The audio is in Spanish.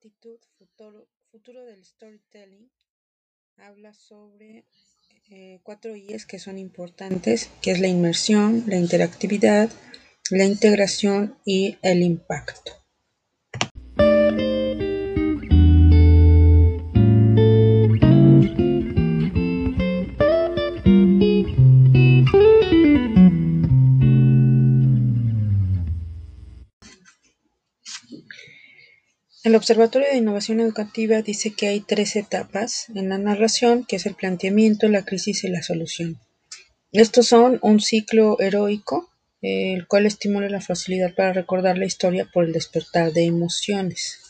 Futuro, Futuro del Storytelling, habla sobre eh, cuatro I's que son importantes, que es la inmersión, la interactividad, la integración y el impacto. El Observatorio de Innovación Educativa dice que hay tres etapas en la narración, que es el planteamiento, la crisis y la solución. Estos son un ciclo heroico, el cual estimula la facilidad para recordar la historia por el despertar de emociones.